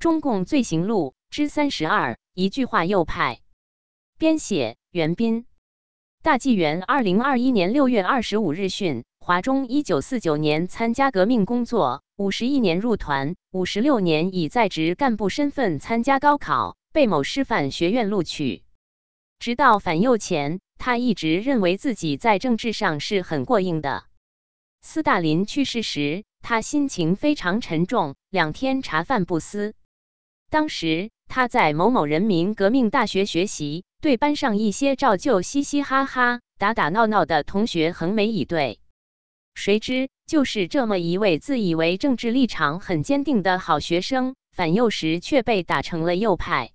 中共罪行录之三十二，一句话右派。编写：袁斌。大纪元二零二一年六月二十五日讯：华中一九四九年参加革命工作，五十一年入团，五十六年以在职干部身份参加高考，被某师范学院录取。直到反右前，他一直认为自己在政治上是很过硬的。斯大林去世时，他心情非常沉重，两天茶饭不思。当时他在某某人民革命大学学习。对班上一些照旧嘻嘻哈哈、打打闹闹的同学横眉以对，谁知就是这么一位自以为政治立场很坚定的好学生，反右时却被打成了右派。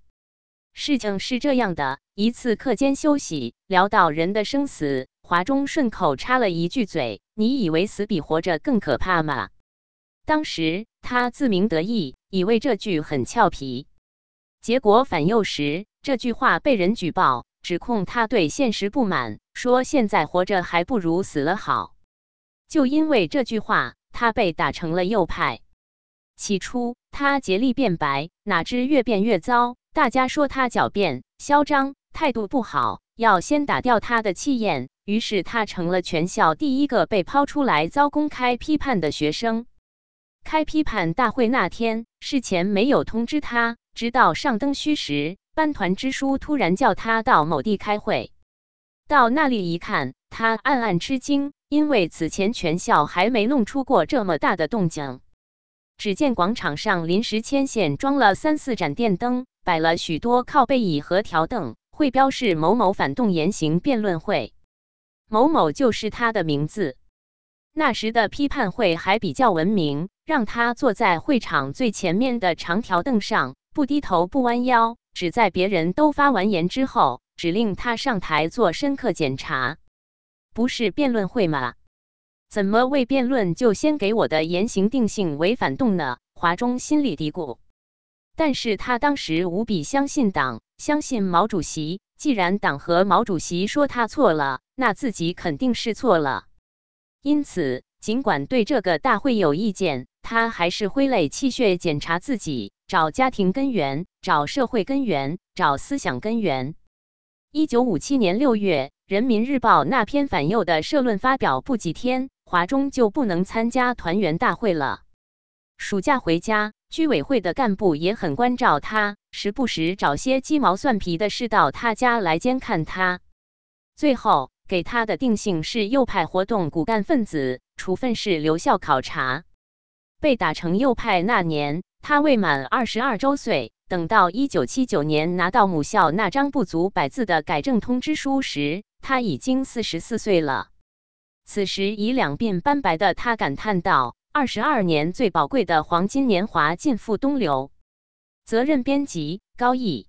事情是这样的：一次课间休息，聊到人的生死，华中顺口插了一句嘴：“你以为死比活着更可怕吗？”当时他自鸣得意，以为这句很俏皮。结果反右时，这句话被人举报，指控他对现实不满，说现在活着还不如死了好。就因为这句话，他被打成了右派。起初他竭力辩白，哪知越辩越糟，大家说他狡辩、嚣张，态度不好，要先打掉他的气焰。于是他成了全校第一个被抛出来遭公开批判的学生。开批判大会那天，事前没有通知他。直到上灯虚时，班团支书突然叫他到某地开会。到那里一看，他暗暗吃惊，因为此前全校还没弄出过这么大的动静。只见广场上临时牵线装了三四盏电灯，摆了许多靠背椅和条凳，会标示某某反动言行辩论会，某某就是他的名字。那时的批判会还比较文明，让他坐在会场最前面的长条凳上。不低头不弯腰，只在别人都发完言之后，指令他上台做深刻检查。不是辩论会吗？怎么未辩论就先给我的言行定性为反动呢？华中心里嘀咕。但是他当时无比相信党，相信毛主席。既然党和毛主席说他错了，那自己肯定是错了。因此，尽管对这个大会有意见，他还是挥泪泣血检查自己。找家庭根源，找社会根源，找思想根源。一九五七年六月，《人民日报》那篇反右的社论发表不几天，华中就不能参加团员大会了。暑假回家，居委会的干部也很关照他，时不时找些鸡毛蒜皮的事到他家来监看他。最后给他的定性是右派活动骨干分子，处分是留校考察。被打成右派那年。他未满二十二周岁。等到一九七九年拿到母校那张不足百字的改正通知书时，他已经四十四岁了。此时已两鬓斑白的他感叹道：“二十二年最宝贵的黄金年华尽付东流。”责任编辑：高毅。